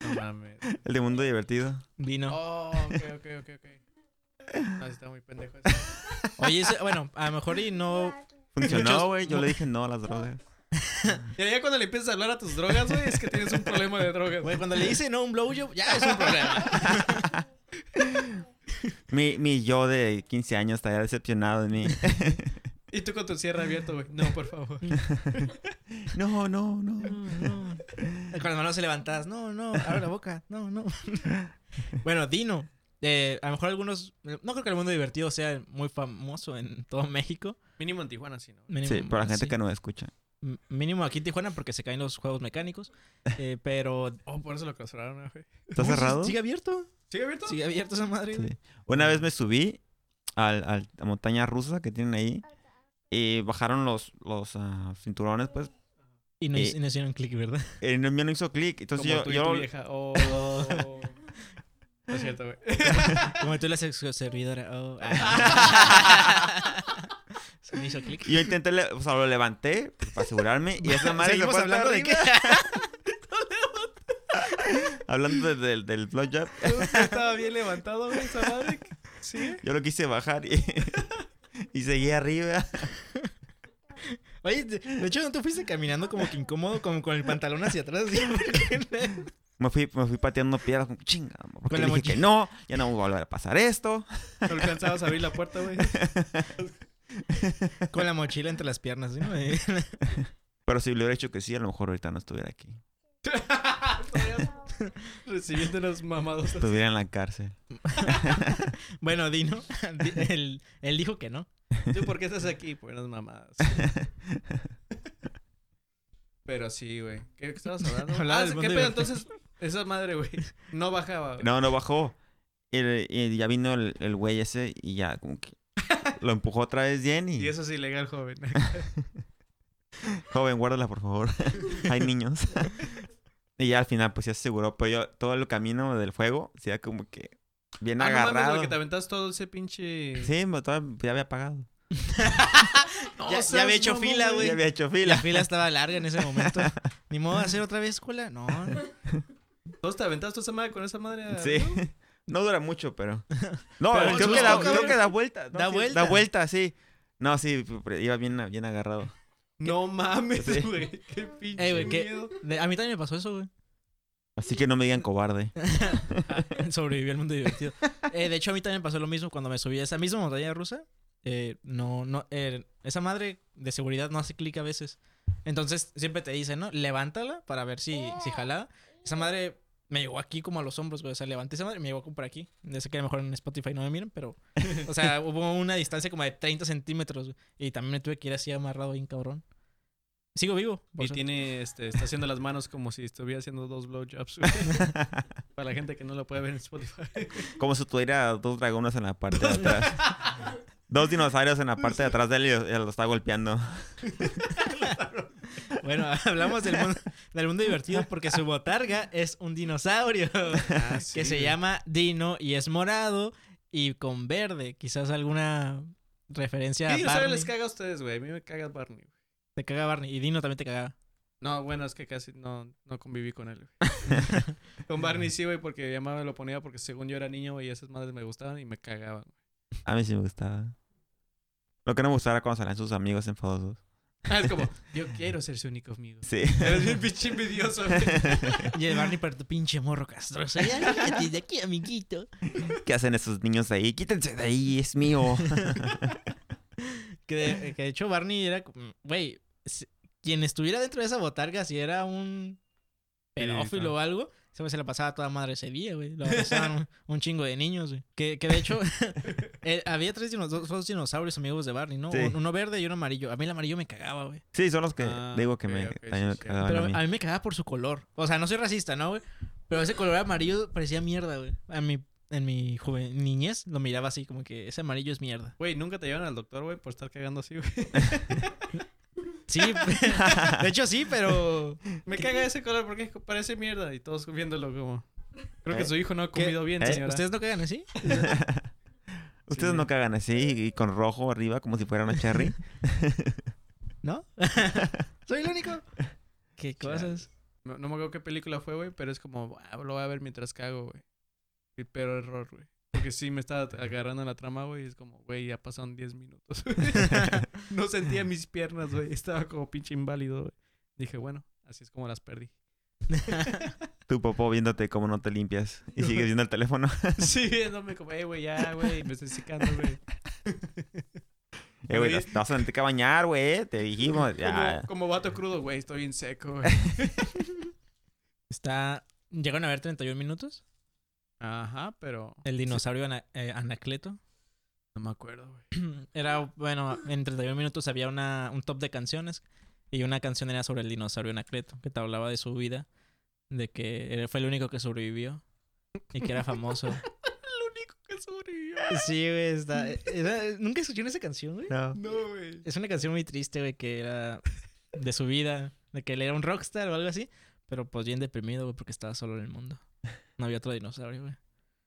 No mames. El de Mundo Divertido. Vino. Oh, ok, ok, ok, ok. No, sí está muy pendejo eso. Oye, ese- bueno, a lo mejor y no. Funcionó, güey. Yo le dije no a las drogas. Y ya cuando le empiezas a hablar a tus drogas, güey, es que tienes un problema de drogas. Güey, cuando le dice no un blowjob, ya es un problema. Mi, mi yo de 15 años estaría decepcionado de mí. Y tú con tu cierre abierto, güey. No, por favor. no, no, no. No, no. Con las manos levantadas. No, no, abre la boca. No, no. bueno, Dino. Eh, a lo mejor algunos. No creo que el mundo divertido sea muy famoso en todo México. Mínimo en Tijuana, sí, ¿no? Mínimo, Sí, para la gente sí. que no escucha. M- Mínimo aquí en Tijuana porque se caen los juegos mecánicos. Eh, pero. Oh, por eso lo clausuraron, güey. ¿Está ¿Cómo se- cerrado? ¿Sigue abierto? ¿Sigue abierto? Sigue abierto esa madre. Sí. Una vez me subí al, al- a montaña rusa que tienen ahí y bajaron los, los ah, cinturones, pues. Y no, Eh. no hicieron clic, ¿verdad? Mío no hizo clic. Entonces Como yo, tú y yo tu vieja. Oh. No es cierto, güey. Como tú la servidora. Oh. Ah. Se me hizo clic. yo intenté, le- o sea, lo levanté para asegurarme y esa madre se fue hablando de qué. Hablando de- del- del blowjob, Estaba bien levantado, güey, esa madre. ¿Sí? yo lo quise bajar y, y seguí arriba. Oye, de, de hecho, ¿no te fuiste caminando como que incómodo, como con el pantalón hacia atrás? así? Me fui, me fui pateando piedras como chinga, porque le dije que no, ya no va a volver a pasar esto. No alcanzabas a abrir la puerta, güey. con la mochila entre las piernas, ¿sí? ¿no? Pero si le hubiera dicho que sí, a lo mejor ahorita no estuviera aquí. Recibiendo unos mamados. Estuviera en la cárcel. bueno, Dino, di- él, él dijo que no. ¿Tú por qué estás aquí? Por unas mamadas. Pero sí, güey. ¿Qué estabas hablando? Ah, ¿Qué pedo? Entonces, esa madre, güey, no bajaba. güey. No, no bajó. Y, y ya vino el, el güey ese y ya como que lo empujó otra vez bien y... Y eso es ilegal, joven. Joven, guárdala por favor. Hay niños. y ya al final pues ya se aseguró. Pero yo todo el camino del fuego, era como que bien Ah, no mames, agarrado. güey, que te aventas todo ese pinche... Sí, todavía ya había pagado. No ya, ya había hecho fila, Ya güey. había hecho La fila. fila estaba larga en ese momento. Ni modo de hacer otra vez cola. No. ¿Todos te aventaste esa madre con esa madre? a- Sí. No dura mucho, pero... No, Pero creo, que da, susto, creo cabrón. que da vuelta. ¿no? Da Sí, vuelta. Da vuelta, sí. No, sí, iba bien, bien agarrado. No mames, Sí. güey. Qué pinche Ey, ¿qué? miedo. A mí también me pasó eso, güey. Así que no me digan cobarde. Sobreviví al mundo divertido. Eh, de hecho, a mí también me pasó lo mismo cuando me subí a esa misma montaña rusa. Eh, no, no, eh, esa madre de seguridad no hace clic a veces. Entonces siempre te dicen, ¿no? Levántala para ver si, si jala. Esa madre me llegó aquí como a los hombros, güey. O sea, levanté esa madre y me llegó como por aquí. Ya sé que a lo mejor en Spotify no me miren, pero. O sea, hubo una distancia como de 30 centímetros. güey, Y también me tuve que ir así amarrado bien cabrón. Sigo vivo. Y suerte. tiene, este, está haciendo las manos como si estuviera haciendo dos blowjobs. güey. Para la gente que no lo puede ver en Spotify. Como si tuviera dos dragones en la parte de atrás. dos dinosaurios en la parte de atrás de él y y lo está golpeando. Bueno, hablamos del mundo, del mundo divertido porque su botarga es un dinosaurio Ah, que se llama Dino y es morado y con verde. Quizás alguna referencia ¿Qué a dinosaurio Barney. les caga a ustedes, güey? A mí me caga Barney. güey. Te caga Barney y Dino también te caga. No, bueno, es que casi no, no conviví con él. güey. con Barney sí, güey, porque mi mamá me lo ponía porque según yo era niño, güey, y esas madres me gustaban y me cagaban. güey. A mí sí me gustaba. Lo que no me gustaba era cuando salían sus amigos enfadosos. Ah, es como, yo quiero ser su único amigo. Sí. Eres bien pinche envidioso. Y el Barney para tu pinche morro castroso. Ya, de aquí, amiguito. ¿Qué hacen esos niños ahí? Quítense de ahí, es mío. Que de, que de hecho Barney era como, güey, si- quien estuviera dentro de esa botarga, si era un pedófilo claro. o algo, ese güey se la pasaba toda madre ese día, güey. Lo abrazaban un, un chingo de niños, güey. Que, que de hecho, eh, había tres dinos- dos, dos dinosaurios amigos de Barney, ¿no? Sí. Un- Uno verde y uno amarillo. A mí el amarillo me cagaba, güey. Sí, son los que Ah, digo que me, ok, también me sí, sí. cagaban Pero a mí. a mí me cagaba por su color. O sea, no soy racista, ¿no, güey? Pero ese color amarillo parecía mierda, güey. A mi, en mi joven niñez lo miraba así, como que ese amarillo es mierda. Güey, nunca te llevan al doctor, güey, por estar cagando así, güey. Sí, de hecho sí, pero... Me caga ese color porque parece mierda y todos viéndolo como... Creo que ¿Eh? su hijo no ha ¿Qué? comido bien, ¿Eh? señora. ¿Ustedes no cagan así? Ustedes Sí. no cagan así y con rojo arriba como si fuera una cherry. ¿No? Soy el único. ¿Qué cosas? No, no me acuerdo qué película fue, güey, pero es como, ah, lo voy a ver mientras cago, güey. Pero error, güey. Porque sí me estaba agarrando en la trama, güey, y es como, güey, ya pasaron 10 minutos. no sentía mis piernas, güey. Estaba como pinche inválido, güey. Dije, bueno, así es como las perdí. Tu popó viéndote cómo no te limpias y sigues viendo el teléfono. sí, viéndome como, eh, güey, ya, güey, me estoy secando, güey. Eh, güey, te vas a tener que bañar, güey. Te dijimos. Ya. Como, como vato crudo, güey, estoy bien seco, güey. Está... ¿Llegaron a ver 31 minutos? Ajá, pero El dinosaurio Ana- eh, Anacleto. No me acuerdo, güey. Era, bueno, en 31 minutos había una, un top de canciones. Y una canción era sobre el dinosaurio Anacleto, que te hablaba de su vida. De que él fue el único que sobrevivió. Y que era famoso. El único que sobrevivió. Sí, güey, está... era- ¿Nunca escucharon esa canción, güey? No. No, güey. Es una canción muy triste, güey, que era de su vida, de que él era un rockstar o algo así, pero pues bien deprimido, güey, porque estaba solo en el mundo. No había otro dinosaurio, güey.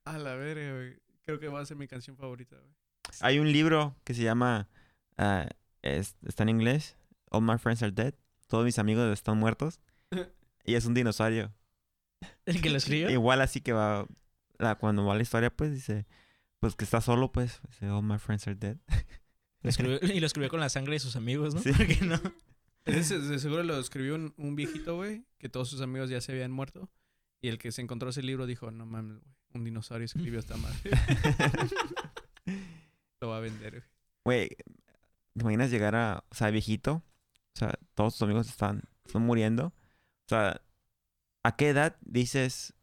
A la verga, güey. Creo que va a ser mi canción favorita, güey. Hay un libro que se llama. ah, es- está en inglés. All my friends are dead. Todos mis amigos están muertos. Y es un dinosaurio. El que lo escribió. Igual así que va. la- cuando va la historia, pues dice. Pues que está solo, pues. Dice, All my friends are dead. Lo escribió- y lo escribió con la sangre de sus amigos, ¿no? Sí. Porque no. Ese de seguro lo escribió un, un viejito, güey, que todos sus amigos ya se habían muerto. Y el que se encontró ese libro dijo, no mames, güey, un dinosaurio escribió esta madre. lo va a vender, güey. Güey, ¿te imaginas llegar a. O sea, viejito? O sea, todos tus amigos están, están muriendo. O sea, ¿a qué edad dices.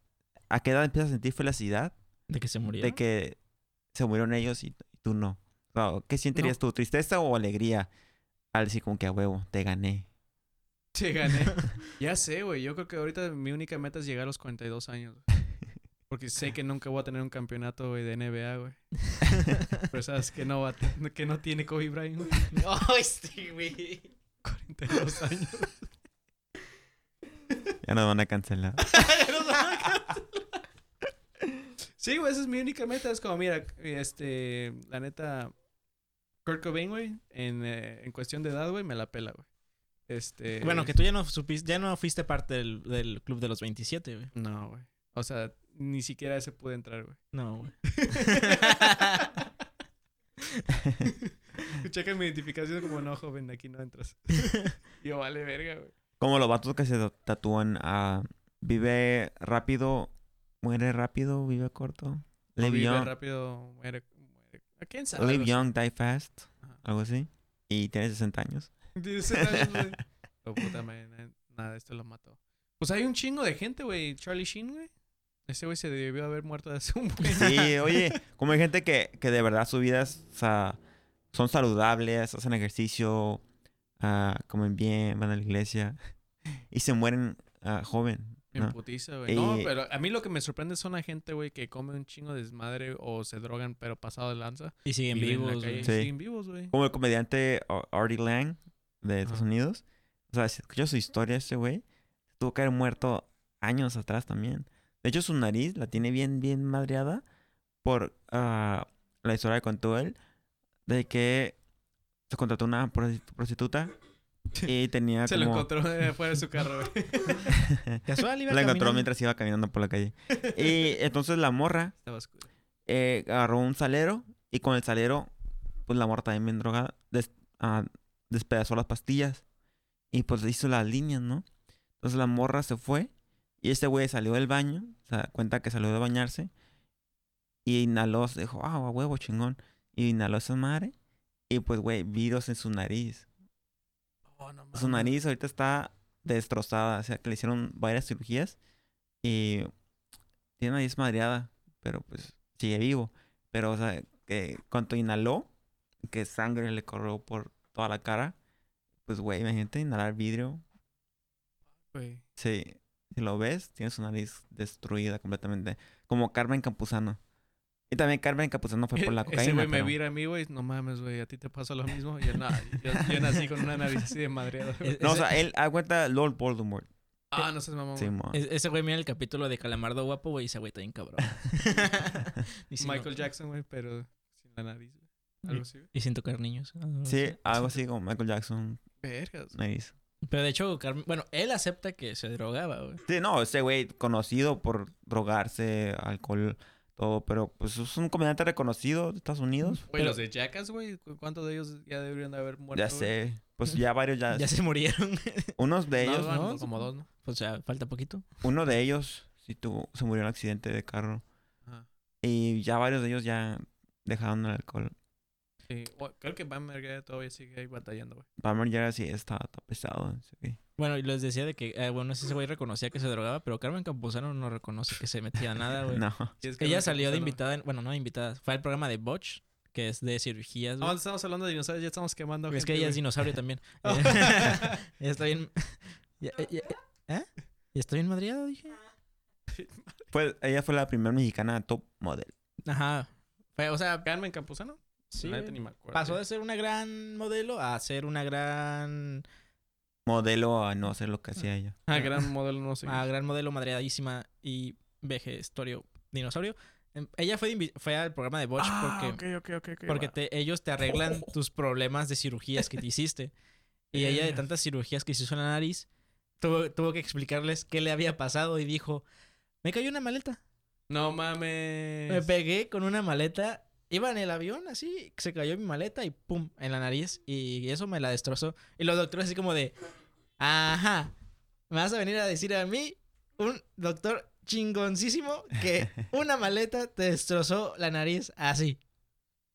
¿A qué edad empiezas a sentir felicidad De que se murió. de que se murieron ellos y, y tú no? O sea, ¿Qué sentirías tú? ¿Tristeza o alegría? Al decir como que a huevo, te gané. Te gané. ya sé, güey. Yo creo que ahorita mi única meta es llegar a los 42 años. güey. Porque sé que nunca voy a tener un campeonato, güey, de NBA, güey. Pero sabes que no va a que no tiene Kobe Bryant, güey. ¡Ay, sí, güey! 42 años. Ya nos van a cancelar. Sí, güey, esa es mi única meta. Es como, mira, este, la neta, Kurt Cobain, güey, en, eh, en cuestión de edad, güey, me la pela, güey. Este. Bueno, que tú ya no supiste, ya no fuiste parte del, del club de los 27, güey. No, güey. O sea, ni siquiera ese pude entrar, güey. No, güey. Checa mi identificación como no, joven, aquí no entras. Yo, vale, verga, güey. Como los vatos que se tatúan a. Vive rápido, muere rápido, vive corto. No Live vive young, rápido, muere, muere. ¿A quién sabe? live young, die fast. Ajá. Algo así. Y tiene 60 años. Tiene 60 años, güey. Oh, puta madre, nada, esto lo mató. Pues hay un chingo de gente, güey. Charlie Sheen, güey. Ese güey se debió haber muerto hace un buen Sí, oye, como hay gente que, que de verdad sus vidas o sea, son saludables, hacen ejercicio, ah, comen bien, van a la iglesia y se mueren ah, joven. En ¿no? putiza, güey. No, pero a mí lo que me sorprende son la gente, güey, que come un chingo de desmadre o se drogan, pero pasado de lanza. Y siguen vivos, güey. Sí. Siguen vivos, güey. Como el comediante Ar- Artie Lang de Estados. Unidos. O sea, si escuchas su historia, ese güey tuvo que haber muerto años atrás también. De hecho, su nariz la tiene bien, bien madreada por ah, la historia que contó él de que se contrató una prosti- prostituta y tenía Se lo encontró eh, fuera de su carro. Casual, iba La encontró caminando. mientras iba caminando por la calle. Y entonces la morra Estaba eh, agarró un salero y con el salero, pues la morra también bien drogada, des- ah, despedazó las pastillas y pues hizo las líneas, ¿no? Entonces la morra se fue y este güey salió del baño, se da cuenta que salió de bañarse y inhaló, se dijo, ah, huevo, chingón. Y inhaló esa madre y pues, güey, virus en su nariz. Oh, no Su nariz ahorita está destrozada, o sea, que le hicieron varias cirugías y tiene nariz madreada, pero pues sigue vivo. Pero, o sea, que cuando inhaló, que sangre le corrió por toda la cara, pues, güey, imagínate inhalar vidrio. Güey. Sí, si lo ves, tiene su nariz destruida completamente. Como Carmen Campuzano. Y también Carmen Campuzano fue por la cocaína. Ese güey me pero- vira a mí, güey. No mames, güey. A ti te pasa lo mismo. Yo, no, yo, yo nací con una nariz así de madreada. No, o sea, él aguanta Lord Voldemort. Ah, no seas mamón. Sí, es- ese güey mira el capítulo de Calamardo Guapo, güey, y ese güey está bien cabrón. Michael Jackson, güey, pero sin la nariz, güey. Algo así, güey. y sin tocar niños. Sí, algo así como Michael Jackson, Vergas. nariz. Pero de hecho, Carmen, bueno, él acepta que se drogaba, güey. Sí, no, ese güey conocido por drogarse, alcohol, todo, pero pues es un comediante reconocido de Estados Unidos. Güey, Pero- los de Jackass, güey. ¿cu- ¿Cuántos de ellos ya deberían de haber muerto? Ya güey? sé, pues ya varios ya, Ya se murieron. unos de No, ellos, ¿no? Como dos, ¿no? o sea, falta poquito. uno de ellos sí tuvo, se murió en un accidente de carro Ajá. y ya varios de ellos ya dejaron el alcohol. Sí. O- creo que Merguer todavía sigue ahí batallando, güey. Palmer ya sí está, está pesado. Bueno, y les decía de que, eh, bueno, ese güey reconocía que se drogaba, pero Carmen Campuzano no reconoce que se metía nada, güey. No. Y es que Ella no- salió de no- invitada, en- bueno, no de invitada, fue al programa de Botch, que es de cirugías, Ah, güey. estamos hablando de dinosaurios, ya estamos quemando. es gente, que ella es dinosaurio también. Oh. ella está bien... ya- ya- ¿Eh? ¿Y está bien madriado, dije? Pues ella fue la primera mexicana top model. Ajá. Fue, o sea, Carmen Campuzano. Sí, La neta güey. ni me acuerdo. pasó de ser una gran modelo a ser una gran... Modelo a no hacer lo que hacía ella. Ah, gran modelo, no sé. a gran modelo madreadísima y vejestorio dinosaurio. Em, Ella fue, fue al programa de Botch ah, porque... Porque te- ellos te arreglan tus problemas de cirugías que te hiciste. Y ella, de tantas cirugías que se hizo en la nariz, tuvo, tuvo que explicarles qué le había pasado y dijo: Me cayó una maleta. No mames. Me pegué con una maleta. Iba en el avión así, se cayó mi maleta y pum, en la nariz. Y eso me la destrozó. Y los doctores, así como de: Ajá, me vas a venir a decir a mí, un doctor chingoncísimo, que una maleta te destrozó la nariz así.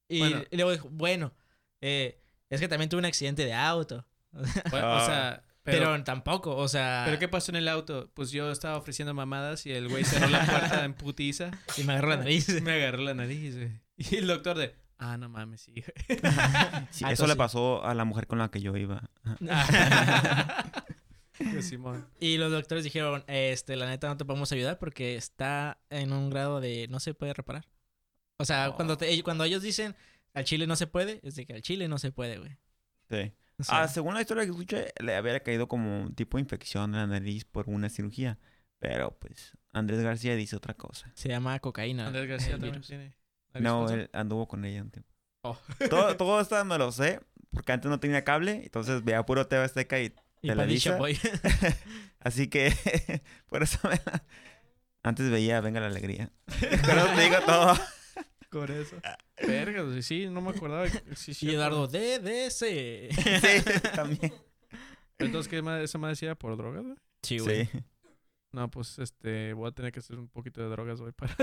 Y, Bueno. y luego dijo, bueno, eh, es que también tuve un accidente de auto. Bueno, o Ah. sea, Pero, pero, tampoco, o sea... pero ¿qué pasó en el auto? Pues yo estaba ofreciendo mamadas y el güey cerró la puerta en putiza. Y me agarró la nariz. Me agarró la nariz, güey. Y el doctor de, ah, no mames, sí. Sí, Ah, eso entonces- le pasó a la mujer con la que yo iba. Simón. y los doctores dijeron, este, la neta no te podemos ayudar porque está en un grado de no se puede reparar. O sea, Oh. cuando, te- cuando ellos dicen al chile no se puede, es de que al chile no se puede, güey. Sí. O sea, Ah, según la historia que escuché, le había caído como un tipo de infección en la nariz por una cirugía. Pero pues Andrés García dice otra cosa. se llama cocaína. Andrés García también virus. tiene. No, él anduvo con ella un tiempo. Oh. Todo, todo esto me lo sé, porque antes no tenía cable, entonces veía puro TV Azteca y Y Televisa. Así que por eso me la- Antes veía Venga la Alegría. Pero te digo todo. Con eso. Vergas, güey, sí, no me acordaba. que- Sí, y. Eduardo DDC. Sí, también. Entonces, ¿qué más, esa madre decía por drogas, güey? Sí, güey. Sí. No, pues, este, voy a tener que hacer un poquito de drogas, güey, para...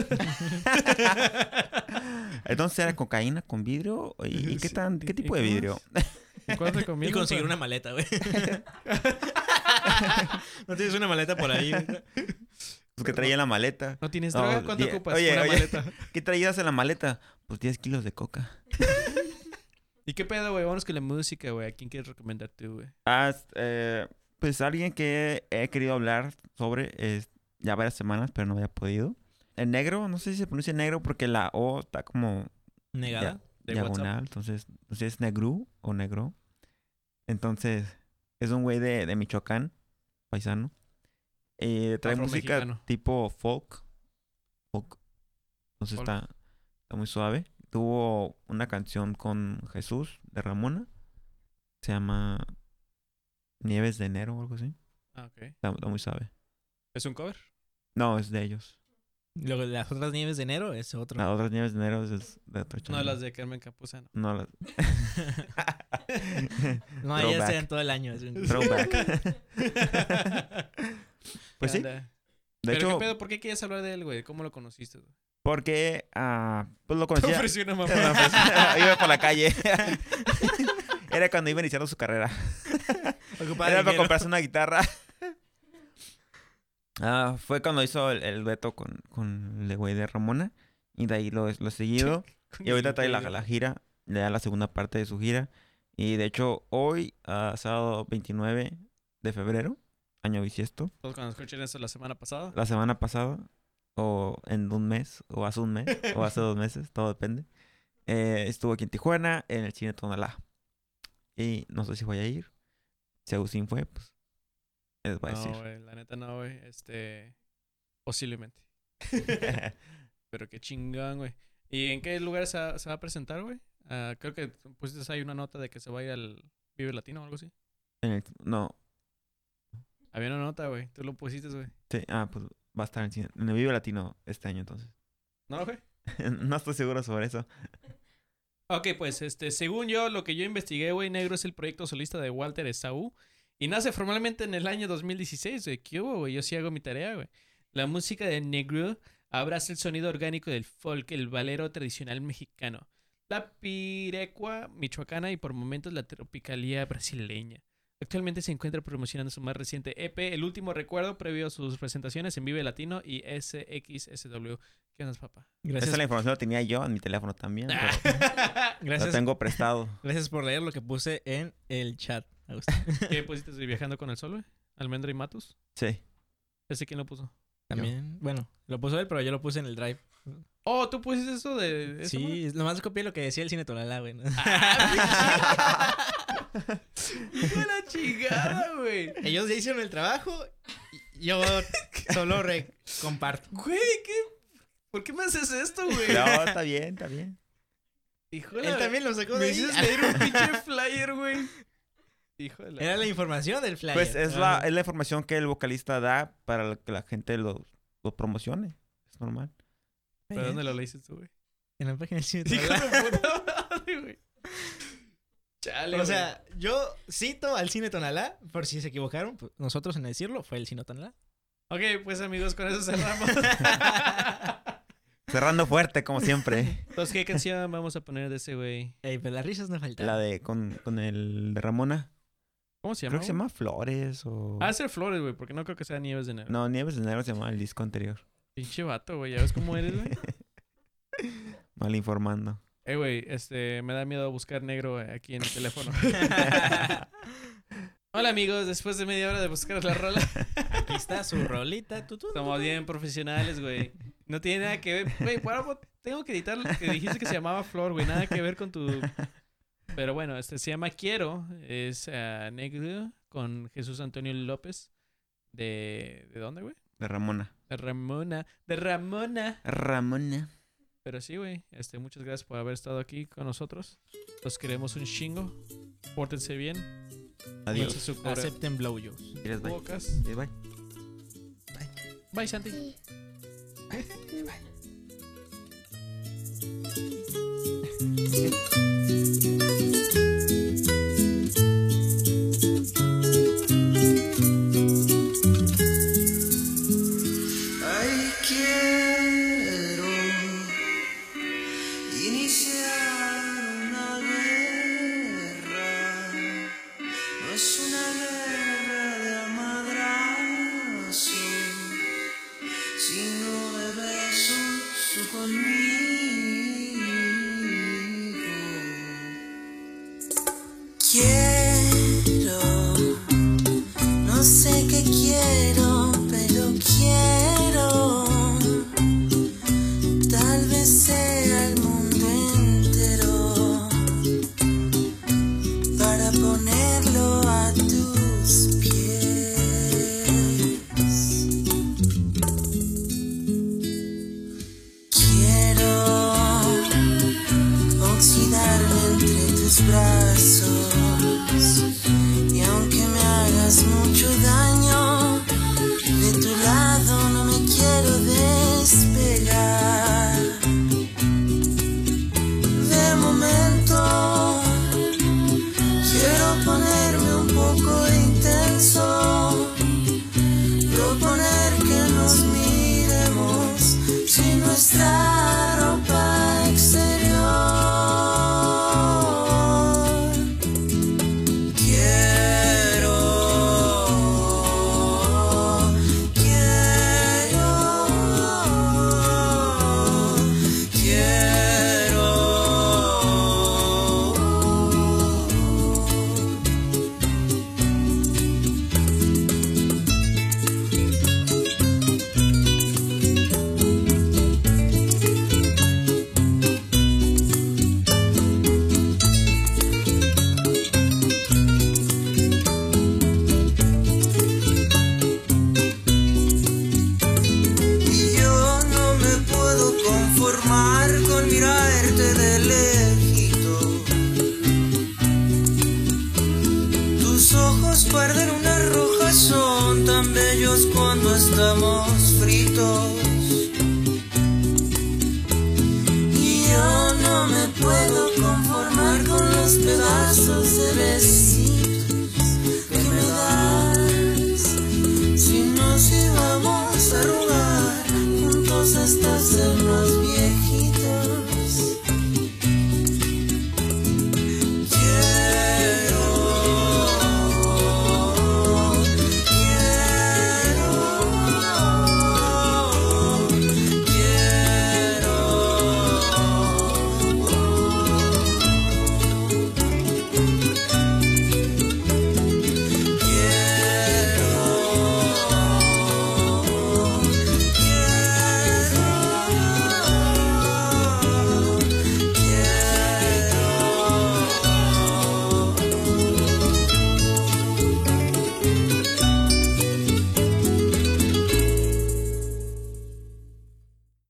Entonces era cocaína con vidrio. ¿Y, y qué tan, qué ¿Y tipo de vidrio? ¿Y? Y conseguir una maleta, güey. ¿No tienes una maleta por ahí? Pues que traía en la maleta. ¿No tienes No, droga? ¿Cuánto die- ocupas? oye, Una oye. maleta. ¿Qué traías en la maleta? Pues 10 kilos de coca. ¿Y qué pedo, güey? Vámonos con la música, güey. ¿A quién quieres recomendar tú, güey? Ah, eh, pues alguien que he querido hablar sobre es ya varias semanas, pero no había podido. El negro, no sé si se pronuncia negro porque la O está como Negada. Diagonal, WhatsApp. entonces no sé si es negru o negro. Entonces, es un güey de, de Michoacán, paisano. Eh, trae música tipo folk. Folk. Entonces Folk. está, está muy suave. Tuvo una canción con Jesús de Ramona. Se llama Nieves de enero o algo así. Ah, ok. Está, está muy suave. ¿Es un cover? No, es de ellos. Luego, las otras nieves de enero es otro. Las otras Nieves de enero es de otro No, chavo. las de Carmen Capuzano. No, las... no, ellas sean todo el año. es un- Throwback. Pues sí. De ¿Pero hecho, qué pedo? ¿Por qué quieres hablar de él, güey? ¿Cómo lo conociste, güey? porque ah, pues lo Te conocía. ofreció una Me mamá. ofreció- iba por la calle. Era cuando iba iniciando su carrera. Ocupaba Era para dinero. comprarse una guitarra. Ah, fue cuando hizo el, el dueto con, con el güey de Ramona. Y de ahí lo, lo he seguido. Y ahorita trae la, la gira, le da la segunda parte de su gira. Y de hecho, hoy, ah, sábado 29 de febrero, año bisiesto, Todos cuando escuchen eso la semana pasada. la semana pasada, o en un mes, o hace un mes, o hace dos meses, todo depende. eh, estuvo aquí en Tijuana, en el cine Tonalá. Y no sé si voy a ir. Si Agustín fue, pues, les voy a No, decir. güey. La neta no, güey. Este... Posiblemente. Pero qué chingón, güey. ¿Y en qué lugar se va, se va a presentar, güey? Ah, creo que pusiste ahí una nota de que se va a ir al Vive Latino o algo así. En el- no, Había una nota, güey. Tú lo pusiste, güey. sí, ah, pues va a estar en el cine. En el Vive Latino este año, entonces. ¿No, güey? no estoy seguro sobre eso. Ok, pues este, según yo, lo que yo investigué, güey, negro es el proyecto solista de Walter Esaú. Y nace formalmente en el año 2016, güey. ¿Qué hubo, güey? Yo sí hago mi tarea, güey. La música de negro abraza el sonido orgánico del folk, el valero tradicional mexicano, la pirecua michoacana y por momentos la tropicalía brasileña. Actualmente se encuentra promocionando su más reciente EP, El Último Recuerdo, previo a sus presentaciones en Vive Latino y SXSW. ¿Qué onda, papá? Gracias, Esa la información la tenía yo en mi teléfono también. pero gracias, tengo prestado. gracias por leer lo que puse en el chat. Agustín. ¿Qué pusiste de viajando con el sol, güey? Almendra y Matus. Sí. ¿Ese quién lo puso? También, bueno, lo puso él, pero yo lo puse en el drive. Oh, ¿tú pusiste eso de eso, Sí, nomás copié lo que decía el cine Tonalá, güey. ¿no? Hijo de la chingada, güey. Ellos ya hicieron el trabajo y yo solo re comparto. Güey, ¿qué? ¿Por qué me haces esto, güey? No, está bien, está bien. Hijo de Él también lo sacó de Me ahí. hiciste leer un pinche flyer, güey. Hijo de la... Era la información del flyer. Pues es la, es la información que el vocalista da para que la gente lo, lo promocione. Es normal. ¿Pero dónde lo leíste tú, güey? En la página del cine Hijo Tonalá. de puta madre, güey. Chale, O sea, yo cito al cine Tonalá, por si se equivocaron, pues, nosotros en decirlo fue el cine Tonalá. Ok, pues amigos, con eso cerramos. Cerrando fuerte, como siempre. Entonces, ¿qué canción vamos a poner de ese güey? Ey, pues las risas no faltan. la de con, con el de Ramona. ¿Cómo se llama? Creo que se llama Flores o... Ah, ser Flores, güey, porque no creo que sea Nieves de enero. No, Nieves de Enero se llama el disco anterior. Pinche vato, güey. ¿Ya ves cómo eres, güey? Mal informando. Eh, güey, este, me da miedo buscar negro eh, aquí en el teléfono. Hola, amigos. Después de media hora de buscar la rola, Aquí está su rolita. tu, tu, tu, estamos tu. bien profesionales, güey. No tiene nada que ver. Güey, tengo que editar lo que dijiste que se llamaba Flor, güey. Nada que ver con tu... Pero bueno, este se llama Quiero. Es eh, negro con Jesús Antonio López. ¿De, ¿de dónde, güey? De Ramona. De Ramona. De Ramona. Ramona. Pero sí, güey. Este, muchas gracias por haber estado aquí con nosotros. Los queremos un chingo. Pórtense bien. Adiós. Su Acepten blowjobs. Quieres bye. bocas. Sí, bye. Bye, Santi. Ay,